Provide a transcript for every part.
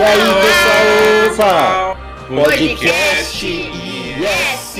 E aí, pessoal? Opa! Podcast Yes!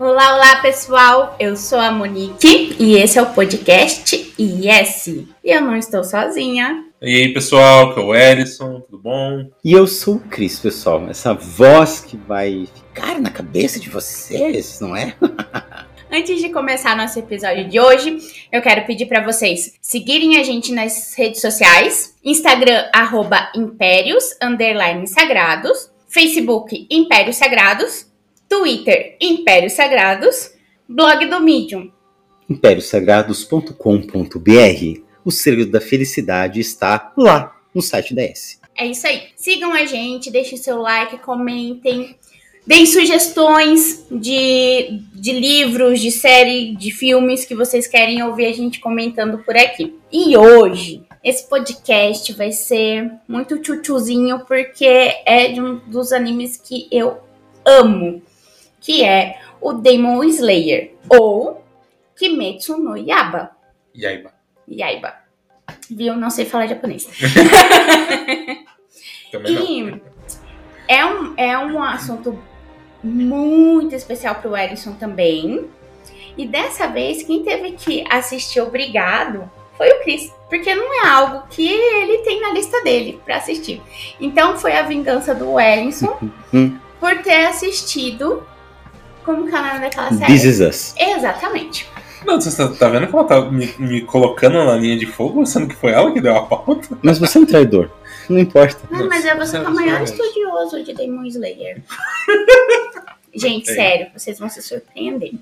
Olá, olá pessoal, eu sou a Monique e esse é o podcast Yes. E eu não estou sozinha. E aí, pessoal, que é o Ellison, tudo bom? E eu sou o Cris, pessoal. Essa voz que vai ficar na cabeça de vocês, não é? Antes de começar nosso episódio de hoje, eu quero pedir para vocês seguirem a gente nas redes sociais: Instagram, arroba Impérios, underline Sagrados, Facebook, Impérios Sagrados, Twitter, Impérios Sagrados, blog do Medium. impériosagrados.com.br O segredo da felicidade está lá no site da S. É isso aí. Sigam a gente, deixem seu like, comentem. Deem sugestões de, de livros, de série, de filmes que vocês querem ouvir a gente comentando por aqui. E hoje, esse podcast vai ser muito tchutchuzinho, porque é de um dos animes que eu amo, que é o Demon Slayer, ou Kimetsu no Yaba. Yaiba. Yaiba. Viu? Não sei falar japonês. Também não. E é um, é um assunto muito especial pro Ellison também. E dessa vez, quem teve que assistir obrigado foi o Chris. Porque não é algo que ele tem na lista dele pra assistir. Então foi a vingança do Ellison Hum. por ter assistido. Como que é o nome daquela série? This is us. Exatamente. Não, você tá, tá vendo que ela tá me, me colocando na linha de fogo, sendo que foi ela que deu a pauta? Mas você é um traidor. Não importa. Ah, mas é você que é o maior estudioso de Demon Slayer. Gente, Ok. sério, vocês vão se surpreender.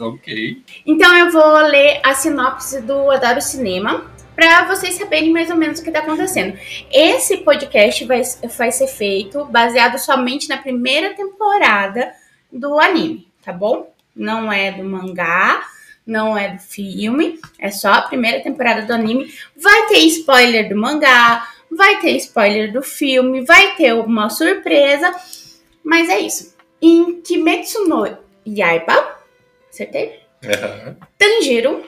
Ok. Então eu vou ler a sinopse do Adoro Cinema para vocês saberem mais ou menos o que está acontecendo. Esse podcast vai, vai ser feito baseado somente na primeira temporada do anime, tá bom? Não é do mangá, não é do filme, é só a primeira temporada do anime. Vai ter spoiler do mangá, vai ter spoiler do filme, vai ter uma surpresa, mas é isso. Em Kimetsu no Yaiba, acertei? Aham. Tanjiro,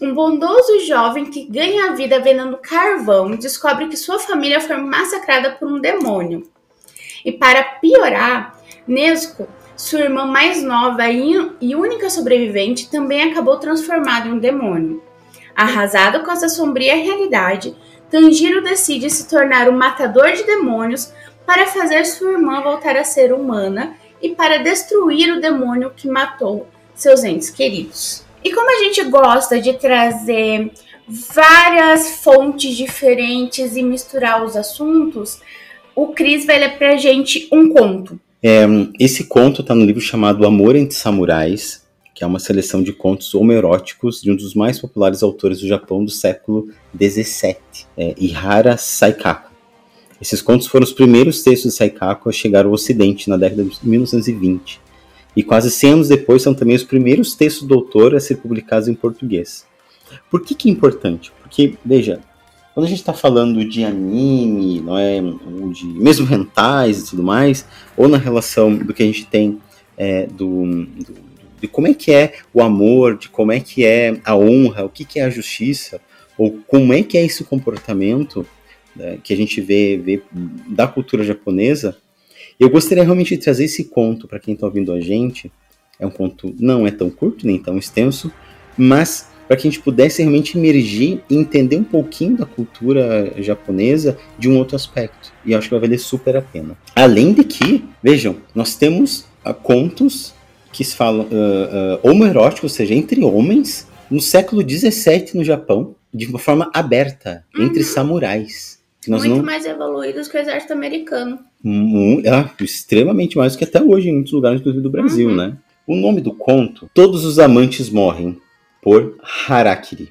um bondoso jovem que ganha a vida vendendo carvão, descobre que sua família foi massacrada por um demônio. E para piorar, Nezuko, sua irmã mais nova e única sobrevivente, também acabou transformada em um demônio. Arrasado com essa sombria realidade, Tanjiro decide se tornar um matador de demônios para fazer sua irmã voltar a ser humana e para destruir o demônio que matou seus entes queridos. E como a gente gosta de trazer várias fontes diferentes e misturar os assuntos, o Cris vai ler pra gente um conto. Esse conto está no livro chamado Amor entre Samurais, que é uma seleção de contos homoeróticos de um dos mais populares autores do Japão do século XVII, é, Ihara Saikaku. Esses contos foram os primeiros textos de Saikaku a chegar ao Ocidente na década de 1920. E quase 100 anos depois são também os primeiros textos do autor a ser publicados em português. Por que, que é importante? Porque, veja, quando a gente está falando de anime, não é, ou de mesmo rentais e tudo mais, ou na relação do que a gente tem é, do, do- de como é que é o amor, de como é que é a honra, o que, que é a justiça, ou como é que é esse comportamento né, que a gente vê, vê da cultura japonesa, eu gostaria realmente de trazer esse conto para quem está ouvindo a gente. É um conto não é tão curto nem tão extenso, mas para que a gente pudesse realmente emergir e entender um pouquinho da cultura japonesa de um outro aspecto. E acho que vai valer super a pena. Além de que, vejam, nós temos contos que se falam ah, ah, homoeróticos, ou seja, entre homens, no século XVII no Japão, de uma forma aberta, entre samurais. Muito não, mais evoluídos que o exército americano. Mu- ah, extremamente mais do que até hoje em muitos lugares, inclusive do Brasil, Uhum. né? O nome do conto, Todos os Amantes Morrem, por Harakiri.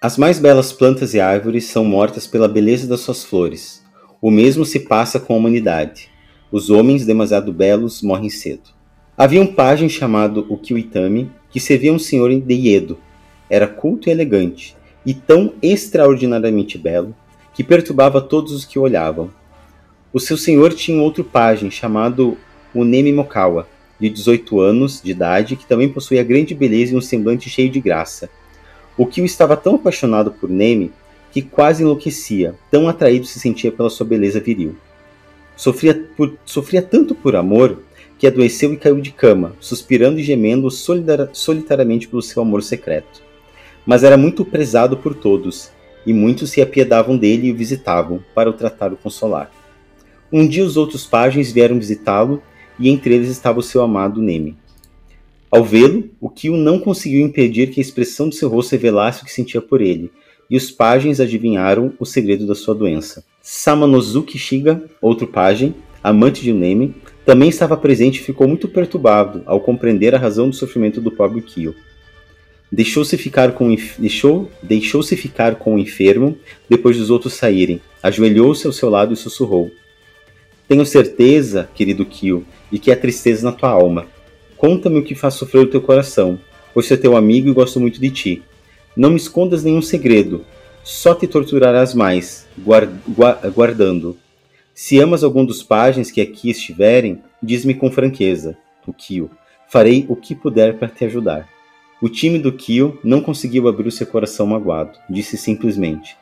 As mais belas plantas e árvores são mortas pela beleza das suas flores. O mesmo se passa com a humanidade. Os homens demasiado belos morrem cedo. Havia um pajem chamado Ukiwitami que servia um senhor de Iedo. Era culto e elegante, e tão extraordinariamente belo que perturbava todos os que o olhavam. O seu senhor tinha outro pajem chamado Unemi Mokawa, de 18 anos de idade, que também possuía grande beleza e um semblante cheio de graça. O Kyo estava tão apaixonado por Neme que quase enlouquecia, tão atraído se sentia pela sua beleza viril. Sofria, por, sofria tanto por amor que adoeceu e caiu de cama, suspirando e gemendo solitariamente pelo seu amor secreto. Mas era muito prezado por todos, e muitos se apiedavam dele e o visitavam, para o tratar e consolar. Um dia os outros pajens vieram visitá-lo, e entre eles estava o seu amado Neme. Ao vê-lo, o Kyo não conseguiu impedir que a expressão de seu rosto revelasse o que sentia por ele, e os pajens adivinharam o segredo da sua doença. Samanosuke Shiga, outro pajem, amante de Neme, também estava presente e ficou muito perturbado ao compreender a razão do sofrimento do pobre Kyo. Deixou-se ficar com deixou deixou-se ficar com o enfermo depois dos outros saírem. Ajoelhou-se ao seu lado e sussurrou: Tenho certeza, querido Kyo, de que há tristeza na tua alma. Conta-me o que faz sofrer o teu coração, pois sou teu amigo e gosto muito de ti. Não me escondas nenhum segredo, só te torturarás mais, guard, guardando. Se amas algum dos pajens que aqui estiverem, diz-me com franqueza, o Kyo. Farei o que puder para te ajudar. O time do Kyo não conseguiu abrir o seu coração magoado. Disse simplesmente: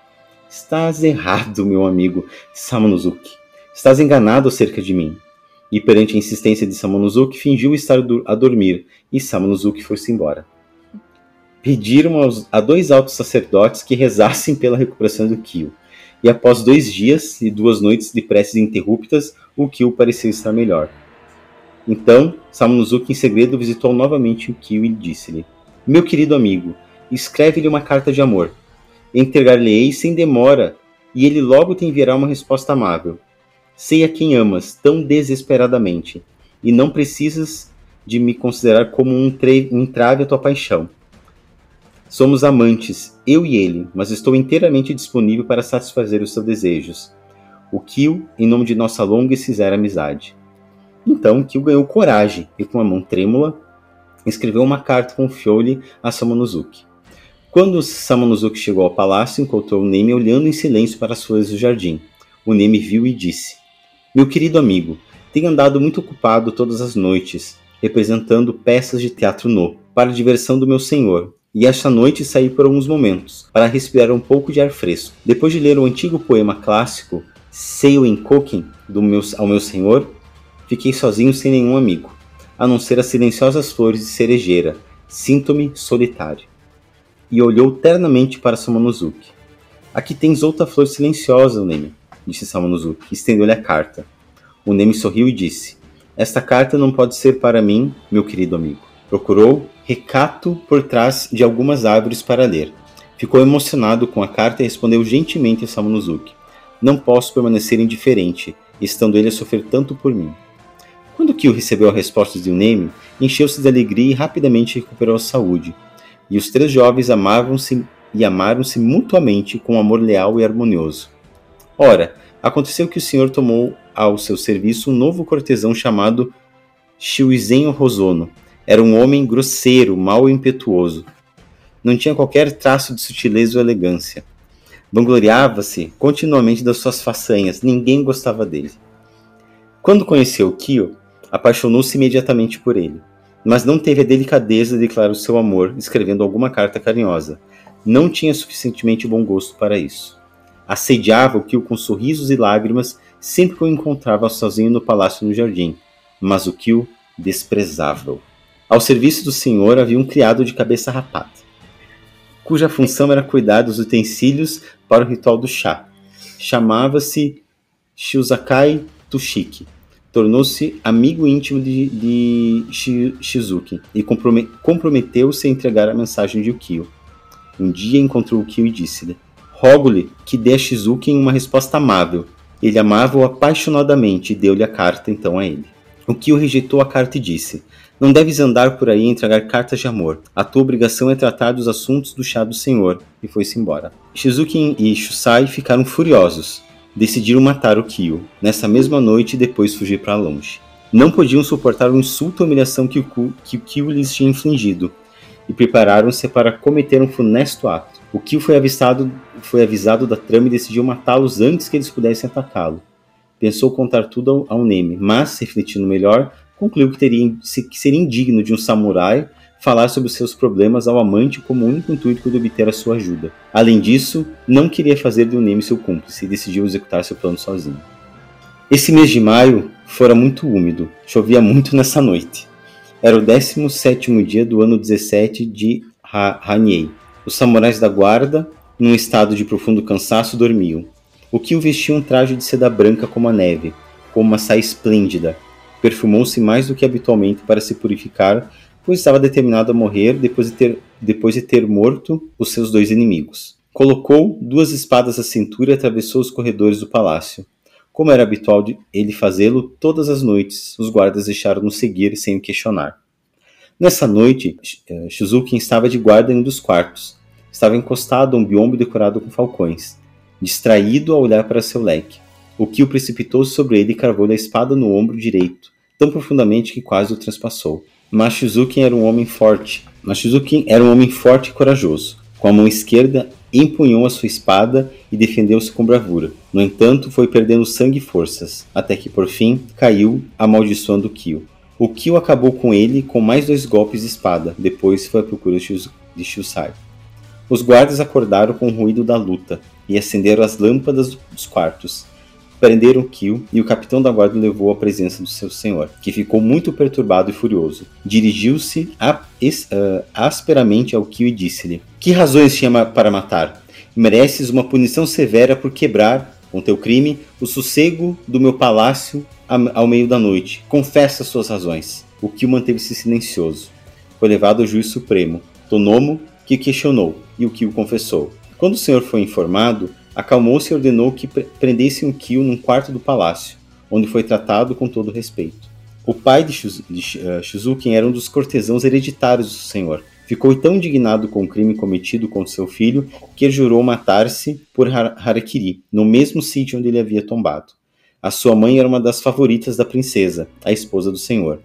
Estás errado, meu amigo Samonosuke. Estás enganado acerca de mim. E perante a insistência de Samonosuke, fingiu estar a dormir, e Samonosuke foi-se embora. Pediram aos, a dois altos sacerdotes que rezassem pela recuperação do Kyo e após dois dias e duas noites de preces interruptas, o Kyo pareceu estar melhor. Então, Samonosuke em segredo visitou novamente o Kyo e disse-lhe: Meu querido amigo, escreve-lhe uma carta de amor. Entregar-lhe-ei sem demora, e ele logo te enviará uma resposta amável. Sei a quem amas tão desesperadamente, e não precisas de me considerar como um, um entrave à tua paixão. Somos amantes, eu e ele, mas estou inteiramente disponível para satisfazer os seus desejos. O Kyo, em nome de nossa longa e sincera amizade. Então Kyo ganhou coragem e, com a mão trêmula, escreveu uma carta com Fiole a Samonosuke. Quando Samonosuke chegou ao palácio, encontrou o Neme olhando em silêncio para as flores do jardim. O Neme viu e disse: Meu querido amigo, tenho andado muito ocupado todas as noites, representando peças de teatro no, para a diversão do meu senhor, e esta noite saí por alguns momentos, para respirar um pouco de ar fresco. Depois de ler o antigo poema clássico Seiwen Koken, do meu, ao meu senhor, fiquei sozinho sem nenhum amigo, a não ser as silenciosas flores de cerejeira. Sinto-me solitário. E olhou ternamente para Samonosuke. Aqui tens outra flor silenciosa, Neme, disse Samonosuke, e estendeu-lhe a carta. O Neme sorriu e disse: Esta carta não pode ser para mim, meu querido amigo. Procurou recato por trás de algumas árvores para ler. Ficou emocionado com a carta e respondeu gentilmente a Samonosuke. Não posso permanecer indiferente, estando ele a sofrer tanto por mim. Quando Kyo recebeu a resposta de Unemi, encheu-se de alegria e rapidamente recuperou a saúde. E os três jovens amavam-se e amaram-se mutuamente com um amor leal e harmonioso. Ora, aconteceu que o senhor tomou ao seu serviço um novo cortesão chamado Shiuizen Rosono, era um homem grosseiro, mau e impetuoso. Não tinha qualquer traço de sutileza ou elegância. Vangloriava-se continuamente das suas façanhas, ninguém gostava dele. Quando conheceu Kyo, apaixonou-se imediatamente por ele, mas não teve a delicadeza de declarar o seu amor escrevendo alguma carta carinhosa. Não tinha suficientemente bom gosto para isso. Assediava o Kyo com sorrisos e lágrimas sempre que o encontrava sozinho no palácio no jardim, mas o Kyo desprezava-o. Ao serviço do senhor havia um criado de cabeça rapada, cuja função era cuidar dos utensílios para o ritual do chá. Chamava-se Shiuzakai Tushiki. Tornou-se amigo íntimo de, de Shizuki e comprometeu-se a entregar a mensagem de Ukio. Um dia encontrou Ukio e disse-lhe: Rogo-lhe que dê a Shizuki uma resposta amável. Ele amava-o apaixonadamente e deu-lhe a carta então a ele. Ukio rejeitou a carta e disse: não deves andar por aí e entregar cartas de amor. A tua obrigação é tratar dos assuntos do chá do Senhor. E foi-se embora. Shizuki e Shusai ficaram furiosos. Decidiram matar o Kyo, nessa mesma noite e depois fugir para longe. Não podiam suportar o insulto e a humilhação que o, que o Kyo lhes tinha infligido, e prepararam-se para cometer um funesto ato. O Kyo foi, avistado, foi avisado da trama e decidiu matá-los antes que eles pudessem atacá-lo. Pensou contar tudo ao, ao Neme, mas, refletindo melhor, concluiu que, teria, que seria indigno de um samurai falar sobre seus problemas ao amante como único intuito de obter a sua ajuda. Além disso, não queria fazer de Unemi seu cúmplice e decidiu executar seu plano sozinho. Esse mês de maio fora muito úmido, chovia muito nessa noite. Era o 17º dia do ano 17 de Hanyei. Os samurais da guarda, num estado de profundo cansaço, dormiam. O Kyo vestia um traje de seda branca como a neve, com uma saia esplêndida. Perfumou-se mais do que habitualmente para se purificar, pois estava determinado a morrer depois de ter, depois de ter morto os seus dois inimigos. Colocou duas espadas à cintura e atravessou os corredores do palácio. Como era habitual ele fazê-lo todas as noites, os guardas deixaram-no seguir sem questionar. Nessa noite, eh, Shizuki estava de guarda em um dos quartos. Estava encostado a um biombo decorado com falcões, distraído a olhar para seu leque. O Kyo precipitou-se sobre ele e cravou-lhe a espada no ombro direito, tão profundamente que quase o transpassou. Mas Shizuki era um homem forte. Mas Shizuki era um homem forte e corajoso. Com a mão esquerda, empunhou a sua espada e defendeu-se com bravura. No entanto, foi perdendo sangue e forças, até que por fim caiu, amaldiçoando Kyo. O Kyo acabou com ele com mais dois golpes de espada, depois foi à procura de Shusai. Os guardas acordaram com o ruído da luta e acenderam as lâmpadas dos quartos. Prenderam Kyo e o capitão da guarda levou à presença do seu senhor, que ficou muito perturbado e furioso. Dirigiu-se uh, asperamente ao Kyo e disse-lhe: Que razões tinha para matar? Mereces uma punição severa por quebrar, com teu crime, o sossego do meu palácio ao meio da noite. Confessa suas razões. O Kyo manteve-se silencioso. Foi levado ao juiz supremo, Tonomo, que questionou, e o Kyo confessou. Quando o senhor foi informado, acalmou-se e ordenou que prendessem o Kyo num quarto do palácio, onde foi tratado com todo respeito. O pai de, Shuz Shizuken era um dos cortesãos hereditários do senhor. Ficou tão indignado com o crime cometido contra seu filho que jurou matar-se por Harakiri, no mesmo sítio onde ele havia tombado. A sua mãe era uma das favoritas da princesa, a esposa do senhor.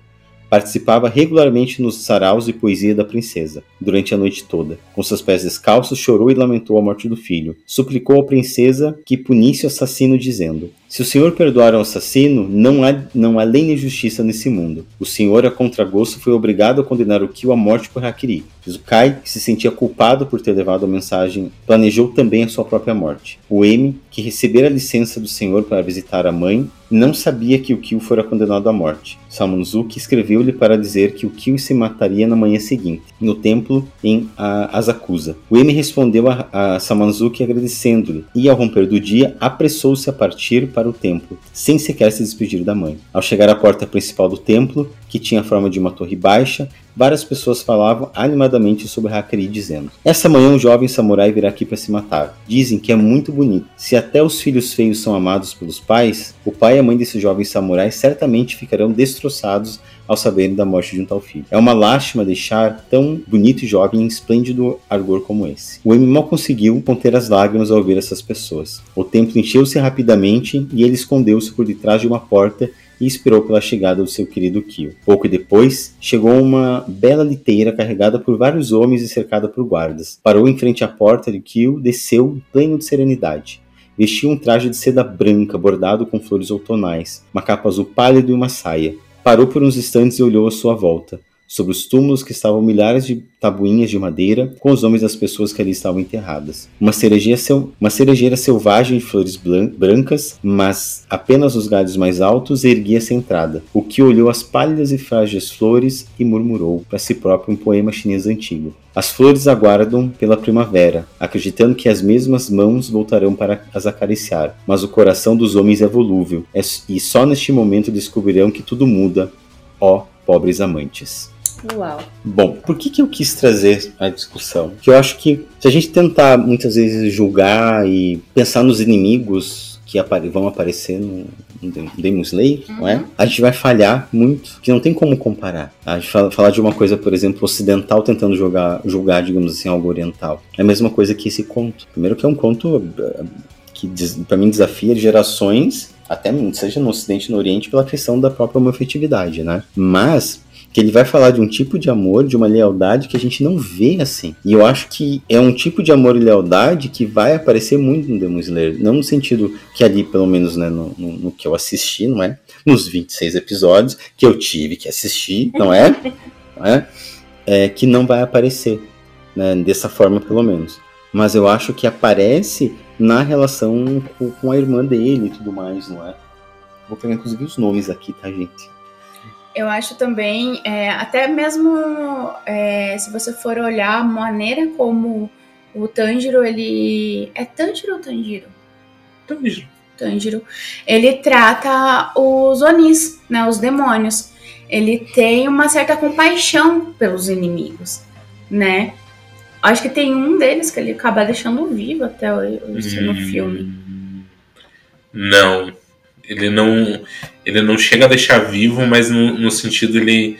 Participava regularmente nos saraus e poesia da princesa, durante a noite toda. Com seus pés descalços, chorou e lamentou a morte do filho. Suplicou à princesa que punisse o assassino, dizendo: Se o senhor perdoar o assassino, não há, não há lei nem justiça nesse mundo. O senhor, a contragosto, foi obrigado a condenar o Kyo à morte por Hakiri. Kai, que se sentia culpado por ter levado a mensagem, planejou também a sua própria morte. O M, que recebera a licença do senhor para visitar a mãe, não sabia que o Kyo fora condenado à morte. Samanzuki escreveu-lhe para dizer que o Kyo se mataria na manhã seguinte, no templo em Asakusa. O M respondeu a, a agradecendo-lhe, e ao romper do dia, apressou-se a partir para o templo, sem sequer se despedir da mãe. Ao chegar à porta principal do templo, que tinha a forma de uma torre baixa, várias pessoas falavam animadamente sobre Hakari, dizendo: Essa manhã um jovem samurai virá aqui para se matar. Dizem que é muito bonito. Se até os filhos feios são amados pelos pais, o pai e a mãe desse jovem samurai certamente ficarão destroçados ao saberem da morte de um tal filho. É uma lástima deixar tão bonito e jovem em esplêndido argor como esse. O M mal conseguiu conter as lágrimas ao ouvir essas pessoas. O templo encheu-se rapidamente e ele escondeu-se por detrás de uma porta e esperou pela chegada do seu querido Kyo. Pouco depois, chegou uma bela liteira carregada por vários homens e cercada por guardas. Parou em frente à porta de Kyo, desceu, pleno de serenidade. Vestia um traje de seda branca bordado com flores outonais, uma capa azul pálido e uma saia. Parou por uns instantes e olhou à sua volta. Sobre os túmulos que estavam milhares de tabuinhas de madeira com os nomes das pessoas que ali estavam enterradas. Uma cerejeira, sel... uma cerejeira selvagem de flores brancas, mas apenas os galhos mais altos erguia-se a entrada. O que olhou as pálidas e frágeis flores e murmurou para si próprio um poema chinês antigo. As flores aguardam pela primavera, acreditando que as mesmas mãos voltarão para as acariciar, mas o coração dos homens é volúvel, e só neste momento descobrirão que tudo muda, ó pobres amantes. Uau. Bom, por que, que eu quis trazer a discussão? Porque eu acho que se a gente tentar muitas vezes julgar e pensar nos inimigos que apare vão aparecer no, no Demon Slayer, uhum. não é? A gente vai falhar muito, que não tem como comparar. A gente fala, falar de uma coisa, por exemplo, ocidental tentando jogar, julgar, digamos assim, algo oriental. É a mesma coisa que esse conto. Primeiro que é um conto eh, que para mim desafia gerações até seja no Ocidente e no Oriente, pela questão da própria homofetividade, né? Mas que ele vai falar de um tipo de amor, de uma lealdade que a gente não vê assim. E eu acho que é um tipo de amor e lealdade que vai aparecer muito no Demon Slayer. Não no sentido que ali, pelo menos, né, no, no, no que eu assisti, não é? Nos 26 episódios que eu tive que assistir, não é? não é? é, que não vai aparecer, né, dessa forma pelo menos. Mas eu acho que aparece na relação com, com a irmã dele e tudo mais, não é? Vou pegar inclusive os nomes aqui, tá, gente? Eu acho também, é, até mesmo é, se você for olhar a maneira como o Tanjiro, ele. É Tanjiro ou Tanjiro? Tanjiro. Tanjiro. Ele trata os Onis, né, os demônios. Ele tem uma certa compaixão pelos inimigos, né? Acho que tem um deles que ele acaba deixando vivo até o, no Hum, filme. Não. Ele não. Ele não chega a deixar vivo, mas no, no sentido ele.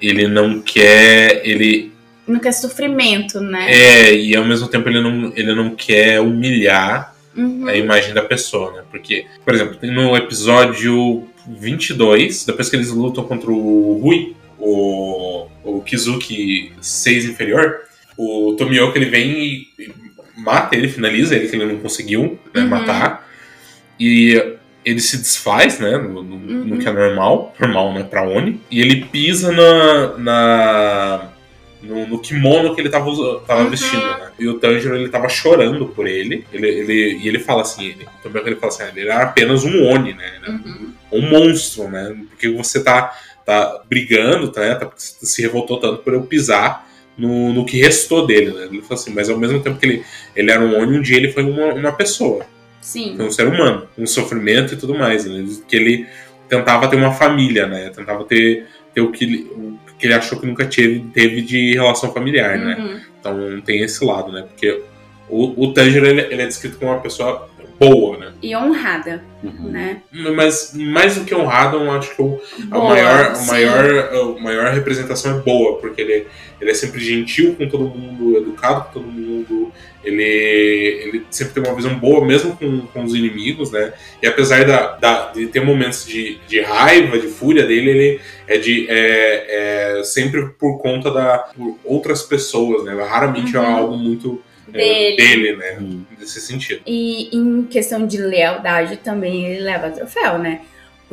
Ele não quer. Ele. Não quer sofrimento, né? É, e ao mesmo tempo ele não, ele não quer humilhar Uhum. a imagem da pessoa, né? Porque, por exemplo, no episódio 22, depois que eles lutam contra o Rui, o, o Kizuki 6 inferior, o Tomioka ele vem e e mata ele, finaliza ele, que ele não conseguiu né, Uhum. matar. E ele se desfaz, né? No, no- Uhum. no que é normal, normal, né? Pra Oni. E ele pisa na. na no, no kimono que ele tava, tava Uhum. vestindo, né? E o Tanjiro, ele tava chorando por ele. ele, ele e ele fala assim, ele, também ele fala assim, ele era apenas um Oni, né? Uhum. um monstro, né? Porque você tá, tá brigando, tá, né? Tá, se revoltou tanto por eu pisar no, no que restou dele, né? Ele falou assim, mas ao mesmo tempo que ele, ele era um Oni, um dia ele foi uma, uma pessoa. Sim. Foi um ser humano, um sofrimento e tudo mais. Né? Que ele tentava ter uma família, né? Tentava ter, ter o, que ele, o que ele achou que nunca teve, teve de relação familiar, né? Uhum. Então tem esse lado, né? Porque o, o Tanjiro, ele, ele é descrito como uma pessoa boa, né? E honrada, Uhum. né? Mas mais do que honrado, eu acho que o, a, Boa, maior, a, maior, a maior representação é boa, porque ele, ele é sempre gentil com todo mundo, educado com todo mundo, ele, ele sempre tem uma visão boa, mesmo com, com os inimigos, né? E apesar da, da- de ter momentos de, de raiva, de fúria dele, ele é, de, é, é sempre por conta da por outras pessoas, né? Raramente é Uhum. algo muito é, Dele. dele, né? Uhum. Nesse sentido. E em questão de lealdade também ele leva troféu, né?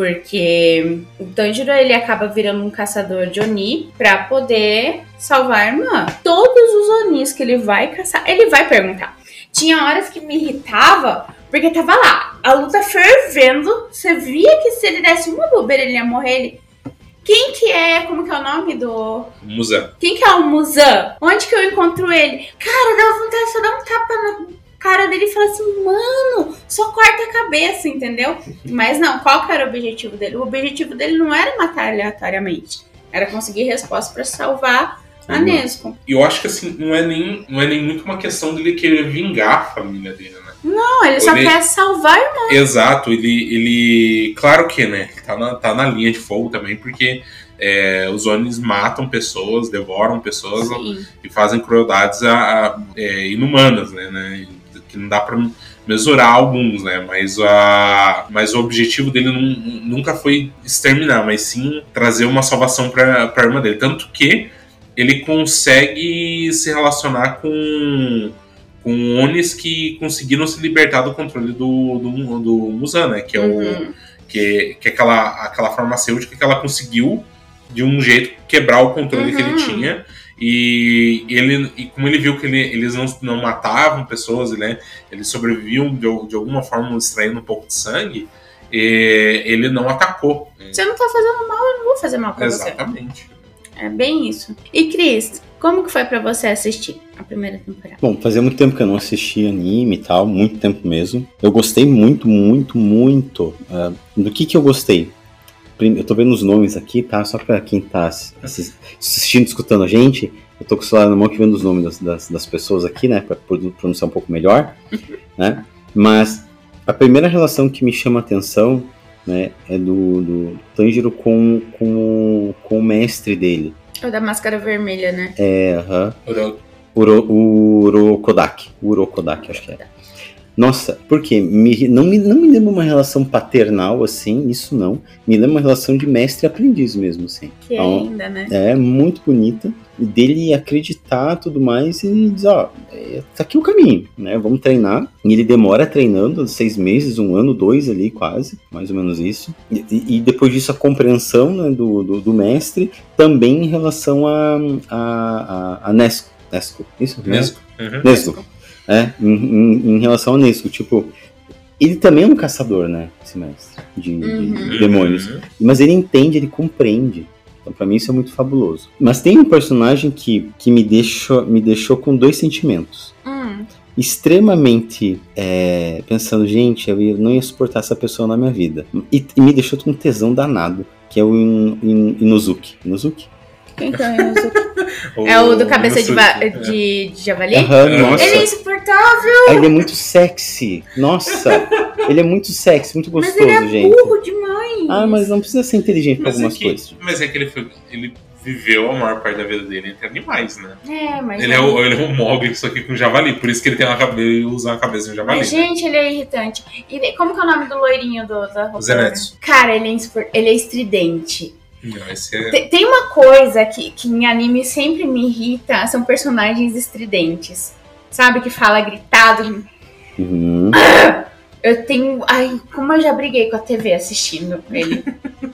Porque o Tanjiro ele acaba virando um caçador de Oni pra poder salvar a irmã. Todos os Onis que ele vai caçar, ele vai perguntar. Tinha horas que me irritava, porque tava lá, a luta fervendo. Você via que se ele desse uma bobeira, ele ia morrer. Ele... Quem que é, como que é o nome do... Museu. Quem que é o Muzan? Onde que eu encontro ele? Cara, dá vontade de só dar um tapa na cara dele e falar assim, mano, só corta a cabeça, entendeu? Mas não, qual que era o objetivo dele? O objetivo dele não era matar aleatoriamente. Era conseguir resposta pra salvar a Uhum. Nesco. E eu acho que assim, não é nem, não é nem muito uma questão dele querer vingar a família dele, né? Não, ele só Ele- quer salvar. Exato, ele, ele. Claro que, né? Tá na, tá na linha de fogo também, porque é, os Onis matam pessoas, devoram pessoas Sim. e fazem crueldades a, a- é, inumanas, né, né? Que não dá pra mesurar alguns, né? Mas, a, mas o objetivo dele nun- nunca foi exterminar, mas sim trazer uma salvação pra, pra irmã dele. Tanto que ele consegue se relacionar com, com Onis que conseguiram se libertar do controle do, do, do Musan, né? Que é o Uhum. que, que é aquela, aquela farmacêutica que ela conseguiu de um jeito quebrar o controle que ele Uhum. tinha. E ele e como ele viu que ele- eles não, não matavam pessoas, né? Eles sobreviviam de, de alguma forma extraindo um pouco de sangue, e ele não atacou. Você não tá fazendo mal, eu não vou fazer mal pra você. Exatamente. É bem isso. E Cris, como que foi pra você assistir a primeira temporada? Bom, fazia muito tempo que eu não assistia anime e tal, muito tempo mesmo. Eu gostei muito, muito, muito. ah, do que que eu gostei? Eu tô vendo os nomes aqui, tá? Só pra quem tá assis- assis- assistindo, escutando a gente. Eu tô com o celular na mão aqui vendo os nomes das, das, das pessoas aqui, né? Pra pronunciar um pouco melhor, né? Mas a primeira relação que me chama a atenção, né? É do, do Tanjiro com, com, com o mestre dele. O da máscara vermelha, né? É, aham. Eu- Uro, Urokodaki. Urokodaki, acho que é. Nossa, porque me, não, me, não me lembra uma relação paternal assim, isso não. Me lembra uma relação de mestre e aprendiz mesmo, assim. Que Então, ainda, né? É muito bonita. E dele acreditar tudo mais e dizer, ó, é, tá aqui o caminho, né? Vamos treinar. E ele demora treinando seis meses, um ano, dois ali, quase, mais ou menos isso. E, e- depois disso a compreensão né, do, do, do mestre, também em relação a, a, a, a Nesco. Nesco, isso? Mesmo. Uhum. Nesco. É, em, em, em relação a Nesco, tipo, ele também é um caçador, né? Esse mestre de, de Uhum. demônios. Uhum. Mas ele entende, ele compreende. Então, pra mim, isso é muito fabuloso. Mas tem um personagem que, que me, deixou, me deixou com dois sentimentos. Hum, Extremamente é, pensando, gente, eu não ia suportar essa pessoa na minha vida. E, e me deixou com um tesão danado, que é o In, In- Inozuki. Inozuki? Quem que é o Inosuke? É o do cabeça de, va- de, de javali? Aham, É. nossa. Ele é insuportável, Ele é muito sexy. Nossa, ele é muito sexy, muito mas gostoso, ele é gente. burro demais. Ah, mas não precisa ser inteligente pra Mas é, algumas que, coisas. mas é que ele, foi, ele viveu a maior parte da vida dele entre animais, né? É, mas. Ele é, o, ele é um mogli, só que com javali. Por isso que ele tem uma cabeça, usa uma cabeça de um javali. Mas, né? gente, ele é irritante. E como que é o nome do loirinho do, da roupa? Cara, ele é, ele é estridente. Não, é. Tem, tem uma coisa que, que em anime sempre me irrita, são personagens estridentes. Sabe, que fala gritado. Uhum. Eu tenho. Ai, como eu já briguei com a TV assistindo ele.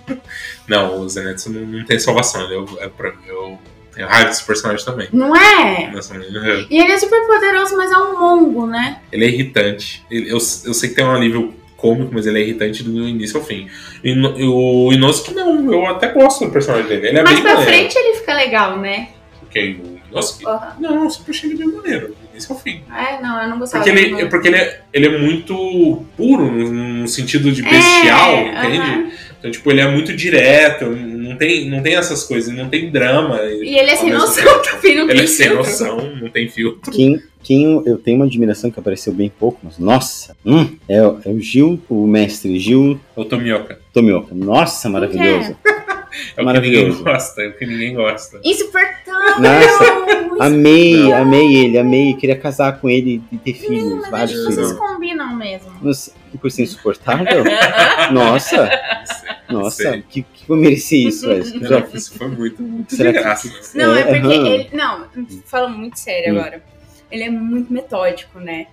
Não, o Zenitsu não, não tem salvação. Ele é, é pra, eu tenho raiva desse personagem também. Não é? Nessa maneira. E ele é super poderoso, mas é um mongo, né? Ele é irritante. Ele- eu, eu sei que tem um alívio cômico, mas ele é irritante do início ao fim. E o Inosuke não, eu até gosto do personagem dele. Ele é Mas bem pra maneiro. frente ele fica legal, né? Quem? O Inosuke? Aham. Não, eu sempre achei ele bem maneiro, do início ao fim. É, não, eu não gostava Porque, ele, é porque ele, é, ele é muito puro, no, no sentido de bestial, É, entende? aham. Então, tipo, ele é muito direto, não tem, não tem essas coisas, não tem drama. E ele é sem noção tempo. também, não Ele tem é sem filtro. noção, não tem filtro. Quem, quem eu- eu tenho uma admiração que apareceu bem pouco, mas nossa, hum, é, o- é o Gil, o mestre Gil O Tomioka. Tomioka. Nossa, maravilhoso. É o que Maravilhoso. ninguém gosta, é o que ninguém gosta. Insuportável! Nossa, Amei, Não. amei ele, amei. Queria casar com ele e ter filhos, vários que vocês filhos. combinam mesmo. Nossa, por ser insuportável? Nossa, nossa, Sei. que, que eu mereci isso. Não, Já- isso foi muito, muito Será que-. Não, é, É, porque ele. Não, falando muito sério Hum. agora. Ele é muito metódico, né?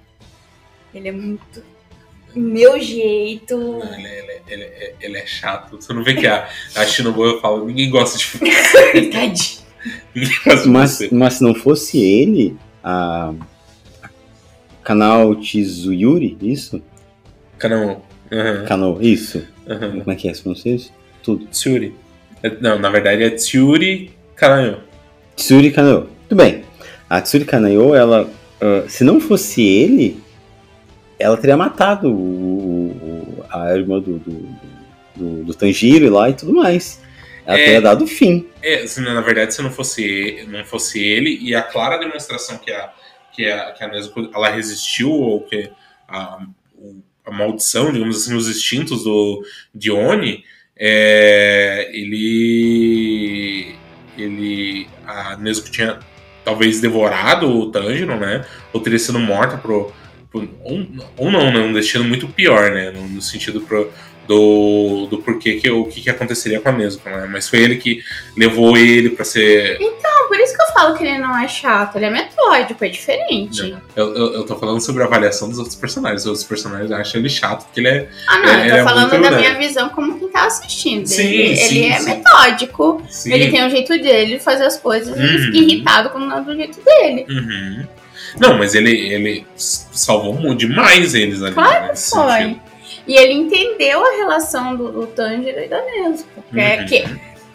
Ele é muito. Meu jeito. Não, ele, é- ele é- ele é- ele é chato. Você não vê que a, a Shinobu fala, ninguém gosta de Tadinho. ninguém gosta de Mas, você. mas se não fosse ele, a, canal Tizuyuri, isso? Canão. Aham, Canal, isso. aham. Como é que é? Se pronuncia isso? Tudo. Tsuri. Não, na verdade é Tsuri Kanayo. Tsuri Kanayo. Tudo bem. A Tsuri Kanayo, ela, ah, se não fosse ele, ela teria matado o, o- a irmã do, do, do, do Tanjiro lá e tudo mais. Ela É. teria dado fim. É, na verdade, se não fosse, ele- não fosse ele, e a clara demonstração que a, que a, que a Nezuko ela resistiu, ou que a, a maldição, digamos assim, os instintos do de Oni, é, ele. ele. A Nezuko tinha talvez devorado o Tanjiro, né? Ou teria sido morta pro. pro- ou, ou não, né? Um destino muito pior, né? No, no sentido pro, do, do porquê que o que, que aconteceria com a Nezuko, né? Mas foi ele que levou ele pra ser. Não, por isso que eu falo que ele não é chato. Ele é metódico, é diferente. Eu, eu, eu tô falando sobre a avaliação dos outros personagens. Os outros personagens acham ele chato, porque ele é. Ah, não, Ele eu tô é falando da né? minha visão como quem tá assistindo. Sim, ele, sim, ele é sim. metódico, Sim. ele tem um jeito dele de fazer as coisas e Uhum. fica irritado quando não é do jeito dele. Uhum. Não, mas ele, ele salvou demais eles ali. Claro né, nesse Foi. sentido. E ele entendeu a relação do, do Tanjiro e da Nezuko. Que, é Uhum. que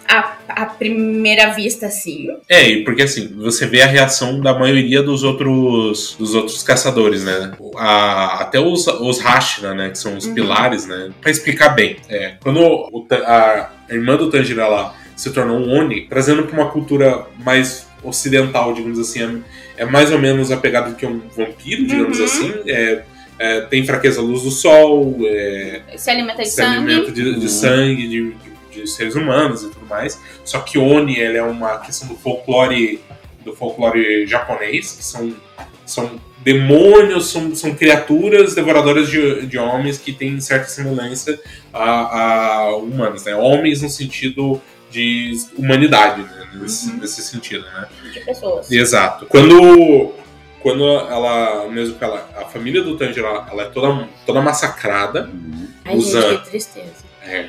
a, a primeira vista, assim, É, porque assim, você vê a reação da maioria dos outros dos outros caçadores, né? A- até os, os Hashira, né? Que são os Uhum. pilares, né? Pra explicar bem. É, quando o Ta- a irmã do Tanjiro lá se tornou um Oni, trazendo pra uma cultura mais ocidental, digamos assim, é, é mais ou menos a pegada que um vampiro, digamos Uhum. assim. É, é, tem fraqueza à luz do sol, é, se alimenta de se sangue. alimenta de, de sangue de, de- de seres humanos e tudo mais. Só que Oni ele é uma questão do folclore do folclore japonês, que são, são demônios, são, são criaturas devoradoras de, de homens que têm certa semelhança a, a humanos, né? Homens no sentido de humanidade, né? Nesse, Uhum. nesse sentido, né? De pessoas. Exato. Quando, quando ela, mesmo que ela, a família do Tanjiro, ela, ela é toda, toda massacrada, Uhum. Ai, usa- gente, que tristeza. é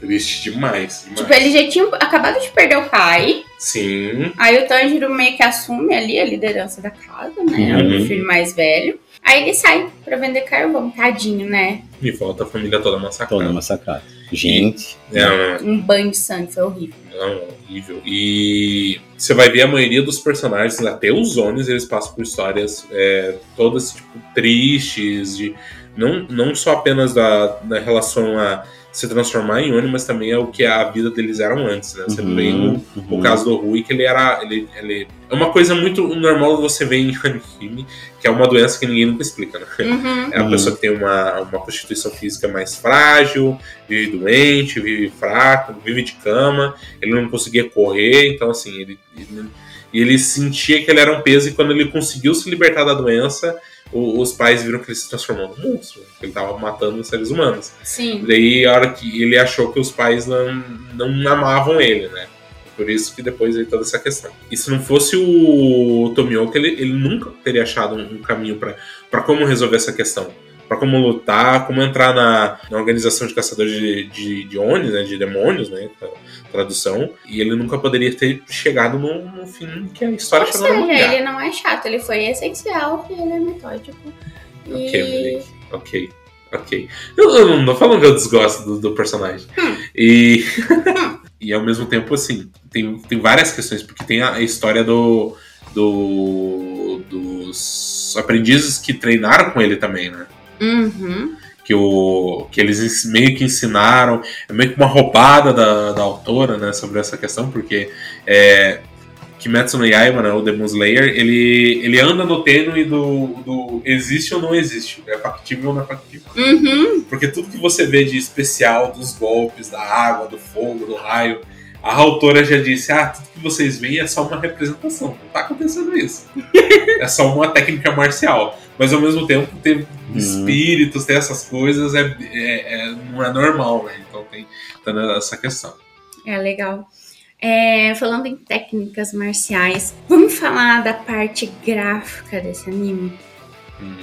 triste demais, demais. Tipo, ele já tinha acabado de perder o pai. Sim, Aí o Tanjiro meio que assume ali a liderança da casa, né? Uhum. O filho mais velho. Aí ele sai pra vender carvão, tadinho, né? e volta a família toda massacrada. Toda massacrada. Gente. É, Um banho de sangue, foi horrível. Não, horrível. E você vai ver a maioria dos personagens, até os Zones, eles passam por histórias é, todas tipo, tristes, de não, não só apenas da, da relação a se transformar em Oni, mas também é o que a vida deles eram antes, né? Você Uhum, vê o, uhum. o caso do Rui, que ele era. Ele, ele, é uma coisa muito normal você ver em anime, que é uma doença que ninguém nunca explica, né? Uhum. É uma Uhum. pessoa que tem uma, uma constituição física mais frágil, vive doente, vive fraco, vive de cama, ele não conseguia correr, então assim, ele, ele, e ele sentia que ele era um peso e quando ele conseguiu se libertar da doença, o- os pais viram que ele se transformou num monstro, que ele estava matando os seres humanos. Sim. Daí a hora que ele achou que os pais não, não amavam ele, né? Por isso que depois veio toda essa questão. E se não fosse o Tomioka, ele, ele nunca teria achado um, um caminho para como resolver essa questão. Pra como lutar, como entrar na, na organização de caçadores de, de, de Oni, né? De demônios, né? Tradução. E ele nunca poderia ter chegado no, no fim que a história Ou chegou no mangá. ele não é chato, ele foi essencial e ele é metódico. Ok. Ok, ok. Eu, eu não tô falando que eu desgosto do, do personagem. Hum. E, e ao mesmo tempo, assim, tem, tem várias questões, porque tem a, a história do, do. dos aprendizes que treinaram com ele também, né? Uhum. Que, o, que eles meio que ensinaram, é meio que uma roubada da, da autora, né, sobre essa questão, porque é, Kimetsu no Yaiba, né, o Demon Slayer, ele, ele anda no tênue do, do existe ou não existe, é factível ou não é factível. Uhum. Porque tudo que você vê de especial, dos golpes, da água, do fogo, do raio, a autora já disse: ah, tudo que vocês veem é só uma representação, não tá acontecendo isso. é só uma técnica marcial. Mas ao mesmo tempo, ter espíritos, ter essas coisas, é, é- é- não é normal, né? Então tem, tem essa questão. É legal. É, falando em técnicas marciais, vamos falar da parte gráfica desse anime?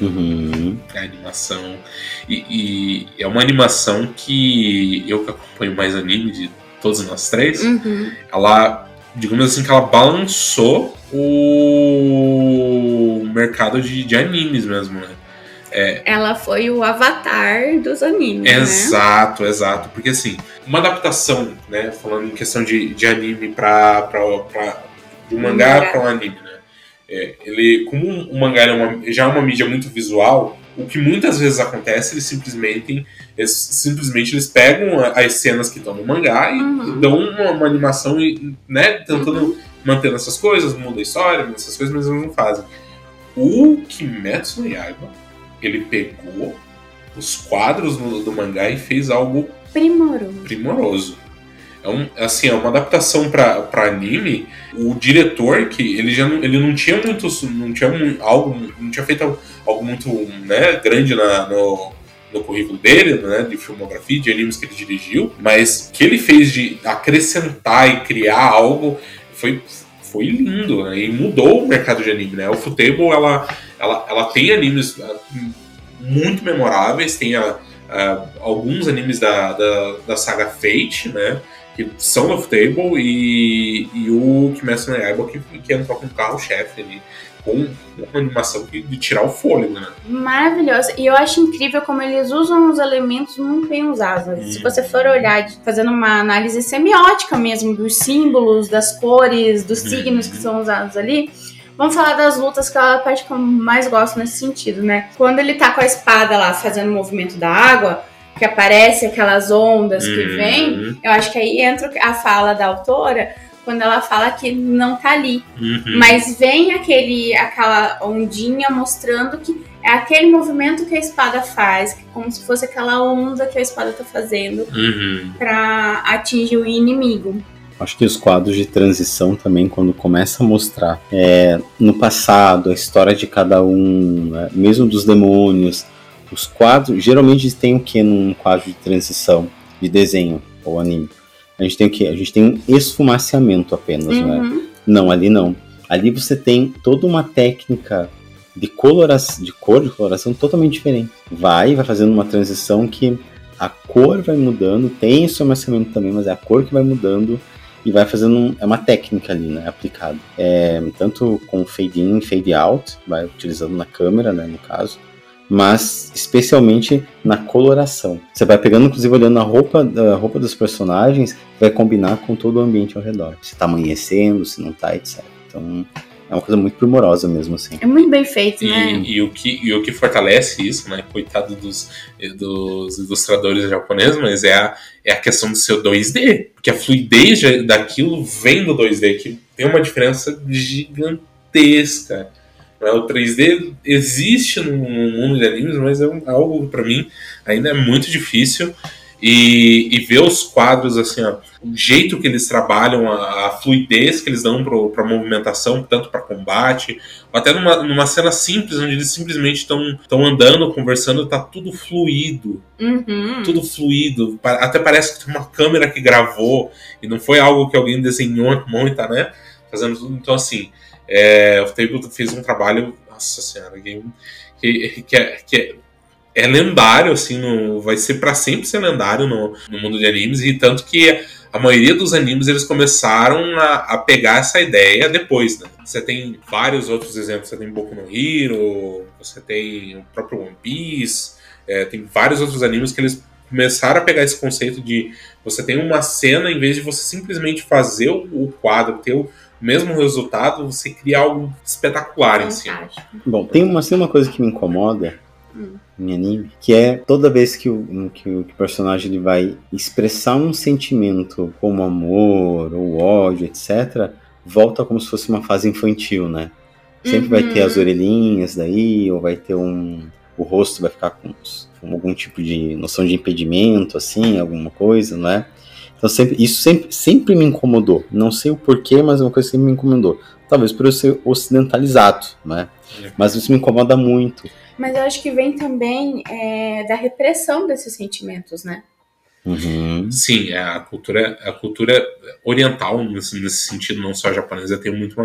Uhum. a animação. E, e é uma animação que eu que acompanho mais anime de todos nós três, Uhum. ela, digamos assim, que ela balançou o mercado de, de animes mesmo, né? Ela foi o avatar dos animes, né? Exato, exato. Porque assim, uma adaptação, né? Falando em questão de, de anime pra, pra, pra de um mangá Mangá. para um anime, né? É, ele, como o mangá é uma- já é uma mídia muito visual, o que muitas vezes acontece, eles simplesmente, eles, simplesmente eles pegam as cenas que estão no mangá e Uhum. dão uma, uma animação, e, né? Tentando manter essas coisas, muda a história, muda essas coisas, mas eles não fazem. O Kimetsu no Yaiba, ele pegou os quadros no- do mangá e fez algo Primoroso. primoroso. É um, assim, é uma adaptação pra anime. O diretor, que ele já não, ele não tinha muitos. Não tinha algo. Não tinha feito algo muito né, grande na, no, no currículo dele, né? De filmografia, de animes que ele dirigiu. Mas o que ele fez de acrescentar e criar algo foi, foi lindo, né? E mudou o mercado de anime, né? A Ufotable, ela, ela, ela tem animes ah, muito memoráveis, tem a, ah, alguns animes da, da, da saga Fate, né? Que são Love Table e, e o Kimetsu no Yaiba que, que entrou com o carro-chefe ali. Com uma animação que, de tirar o fôlego, né? Maravilhosa. E eu acho incrível como eles usam os elementos muito bem usados. Se Hum. você for olhar, fazendo uma análise semiótica mesmo, dos símbolos, das cores, dos Hum. signos que são usados ali. Vamos falar das lutas, que é a parte que eu mais gosto nesse sentido, né? Quando ele tá com a espada lá fazendo o movimento da água, que aparece aquelas ondas que Uhum. vêm, eu acho que aí entra a fala da autora, quando ela fala que não tá ali. Uhum. Mas vem aquele, aquela ondinha mostrando que é aquele movimento que a espada faz, que como se fosse aquela onda que a espada tá fazendo Uhum. pra atingir o inimigo. Acho que os quadros de transição também, quando começa a mostrar é, no passado a história de cada um, né, mesmo dos demônios, os quadros, geralmente tem o que num quadro de transição, de desenho ou anime? A gente tem o que? A gente tem um esfumaciamento apenas, uhum. né? Não, ali não. Ali você tem toda uma técnica de coloração, de cor, de coloração totalmente diferente. Vai, vai fazendo uma transição que a cor vai mudando, tem esse amaciamento também, mas é a cor que vai mudando e vai fazendo um, é uma técnica ali, né, aplicada. É, tanto com fade in, fade out, vai utilizando na câmera, né, no caso, mas especialmente na coloração. Você vai pegando, inclusive, olhando a roupa, a roupa dos personagens, vai combinar com todo o ambiente ao redor. Se tá amanhecendo, se não tá, etc. Então, é uma coisa muito primorosa mesmo, assim. É muito bem feito, e, né? E o, que, e o que fortalece isso, né? Coitado dos, dos ilustradores japoneses, mas é a, é a questão do seu 2D. Porque a fluidez daquilo vem do 2D, que tem uma diferença gigantesca. Né? O 3D existe no mundo de animes, mas é algo para mim ainda é muito difícil. E, e, ver os quadros, assim, ó, o jeito que eles trabalham, a, a fluidez que eles dão para movimentação, tanto para combate, até numa, numa cena simples, onde eles simplesmente estão andando, conversando, tá tudo fluido. Uhum. Tudo fluido. Até parece que tem uma câmera que gravou e não foi algo que alguém desenhou à mão e tá, né? Fazendo tudo. Então, assim, é, o Table fez um trabalho, nossa senhora, que, que, que, é, que é, é, lendário, assim, no, vai ser para sempre ser lendário no, no mundo de animes, e tanto que a maioria dos animes eles começaram a, a, pegar essa ideia depois, né? Você tem vários outros exemplos, você tem Boku no Hero, você tem o próprio One Piece, é, tem vários outros animes que eles começaram a pegar esse conceito de você tem uma cena, em vez de você simplesmente fazer o, o quadro, ter o, mesmo resultado, você cria algo espetacular em cima. Bom, tem uma, tem uma coisa que me incomoda hum. em anime, que é toda vez que o, que o, que o personagem ele vai expressar um sentimento como amor ou ódio, etc., volta como se fosse uma fase infantil, né? Sempre uhum. vai ter as uhum. orelhinhas daí, ou vai ter um. O rosto vai ficar com, com algum tipo de noção de impedimento, assim, alguma coisa, não é? Então sempre, isso sempre, sempre me incomodou. Não sei o porquê, mas é uma coisa que sempre me incomodou. Talvez por eu ser ocidentalizado, né? Mas isso me incomoda muito. Mas eu acho que vem também é, da repressão desses sentimentos, né? Uhum. Sim, é, a cultura, a cultura oriental, nesse, nesse sentido, não só a japonesa, tem muito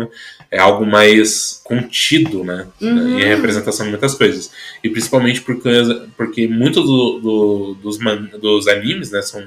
é algo mais contido, né? Uhum. Em representação de muitas coisas. E principalmente porque, porque muito do, do, dos, man, dos animes, né, são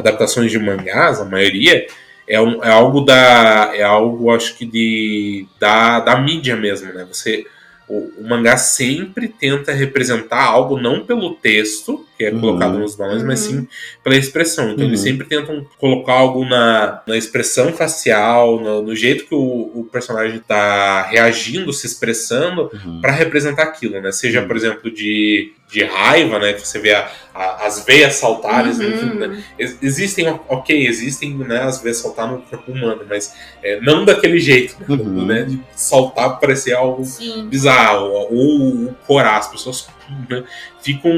adaptações de mangás, a maioria, é, um, é algo da. É algo, acho que, de, da, da mídia mesmo, né? Você. O, o mangá sempre tenta representar algo não pelo texto, que é uhum. colocado nos balões, uhum. mas sim pela expressão. Então uhum. eles sempre tentam colocar algo na, na expressão facial, no, no jeito que o, o personagem está reagindo, se expressando, uhum. para representar aquilo, né? Seja, por exemplo, de de raiva, né? Que você vê a, a, as veias saltares, uhum. enfim, né? Existem, ok, existem né, as veias saltar no corpo humano, mas é, não daquele jeito, né? Uhum. né de saltar parecer algo Sim. bizarro, ou, ou corar, as pessoas né, ficam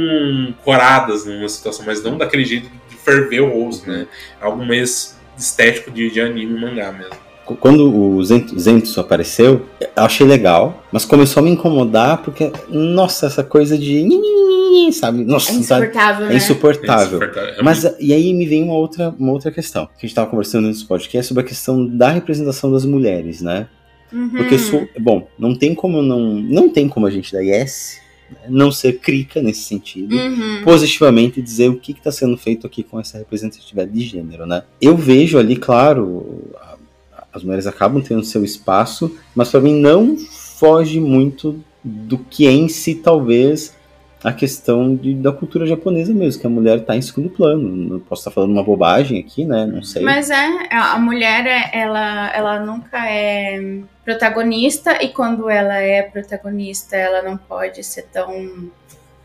coradas numa situação, mas não daquele jeito de ferver o osso, né? É algo mais estético de, de anime mangá mesmo quando o Zenitsu apareceu, eu achei legal, mas começou a me incomodar porque, nossa, essa coisa de. Sabe? Nossa, é insuportável. Né? É insuportável. É insuportável. Mas e aí me vem uma outra, uma outra questão. Que a gente estava conversando nesse podcast sobre a questão da representação das mulheres, né? Uhum. Porque sou. Bom, não tem como não. Não tem como a gente da yes não ser crica nesse sentido, uhum. positivamente dizer o que está sendo feito aqui com essa representatividade de gênero, né? Eu vejo ali, claro, as mulheres acabam tendo seu espaço, mas para mim não foge muito do que em si talvez a questão de, da cultura japonesa mesmo, que a mulher está em segundo plano. Não posso estar falando uma bobagem aqui, né? Não sei. Mas é, a mulher, ela, ela nunca é protagonista, e quando ela é protagonista, ela não pode ser tão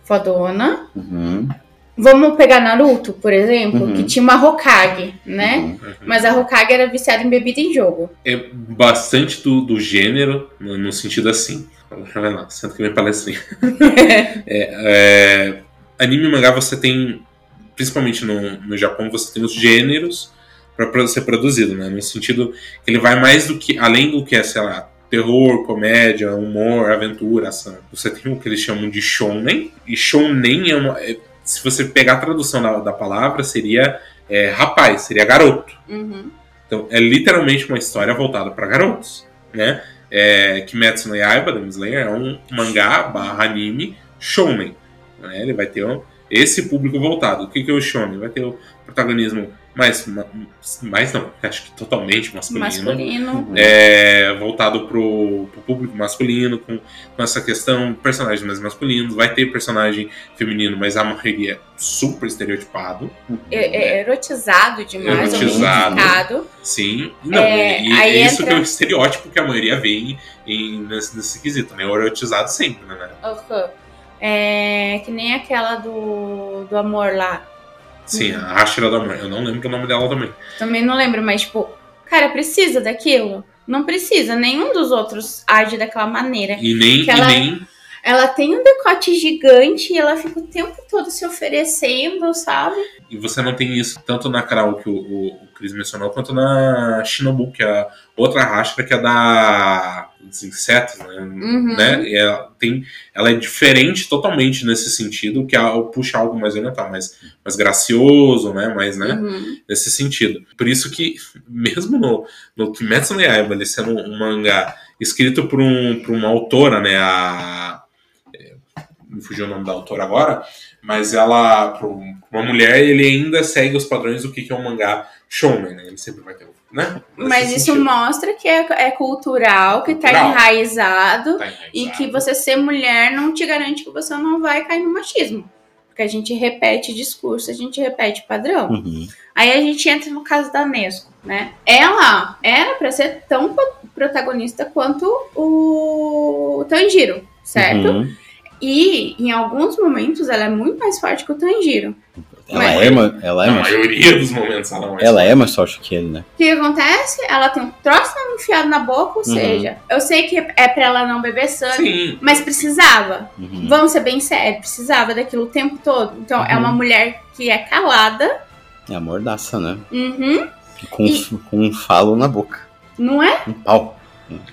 fodona. Uhum. Vamos pegar Naruto, por exemplo, uhum. que tinha uma Hokage, né? Uhum. Mas a Hokage era viciada em bebida em jogo. É bastante do, do gênero, no sentido assim. Vai lá, senta que minha palestrinha. é, é, anime e mangá você tem, principalmente no, no Japão, você tem os gêneros, para ser produzido, né? No sentido que ele vai mais do que além do que é, sei lá, terror, comédia, humor, aventura, ação. Você tem o que eles chamam de shonen, e shonen é uma. É, se você pegar a tradução da, da palavra, seria é, rapaz, seria garoto. Uhum. Então é literalmente uma história voltada para garotos, né? É, Kimetsu no Yaiba, Demon Slayer, é um mangá barra anime shonen. Né? Ele vai ter um, esse público voltado. O que, que é o shonen? Vai ter o protagonismo mais, mais não, acho que totalmente masculino. Masculino. É, voltado pro, pro público masculino, com, com essa questão, personagens mais masculinos. Vai ter personagem feminino, mas a maioria é super estereotipado. É, é erotizado demais, Erotizado. Sim. Não, É, e, e isso entra- que é o estereótipo que a maioria vê em, em- nesse, nesse quesito, né? O erotizado sempre, né? Uhum. É, que nem aquela do, do amor lá. Sim, Uhum. a Ashira da Mãe. Eu não lembro o nome dela também. Também não lembro, mas tipo, cara, precisa daquilo? Não precisa, nenhum dos outros age daquela maneira. E nem, Que ela- e nem Ela tem um decote gigante e ela fica o tempo todo se oferecendo, sabe? E você não tem isso tanto na Karao que o, o, o Chris mencionou, quanto na Shinobu, que é a outra Hashira, que é da dos insetos, né? Uhum. né? Ela, tem, ela é diferente totalmente nesse sentido, que ela puxa algo mais oriental, mais, mais gracioso, né? Mais, né? Uhum. Nesse sentido. Por isso que, mesmo no, no Kimetsu no Yaiba, ele sendo um mangá escrito por, um, por uma autora, né? A, é, me fugiu o nome da autora agora, mas ela, para uma mulher, ele ainda segue os padrões do que que é um mangá shounen, né? Ele sempre vai ter, né? Mas isso sentido. mostra que é, é cultural, que tá Cultural. enraizado Tá e enraizado. que você ser mulher não te garante que você não vai cair no machismo. Porque a gente repete discurso, a gente repete padrão. Uhum. Aí a gente entra no caso da Nesco, né? Ela era pra ser tão protagonista quanto o Tanjiro, certo? Uhum. E em alguns momentos ela é muito mais forte que o Tanjiro. Ela, Mas- é, ma- ela, é Na mais, maioria dos momentos ela não é. ela é mais forte que ele, né? O que acontece? Ela tem um troço enfiado na boca, ou Uhum. seja, eu sei que é pra ela não beber sangue, Sim. mas precisava. Uhum. Vamos ser bem sérios, precisava daquilo o tempo todo. Então é Uhum. uma mulher que é calada, É a mordaça, né? uhum, Com, E- com um falo na boca. não é? Um pau.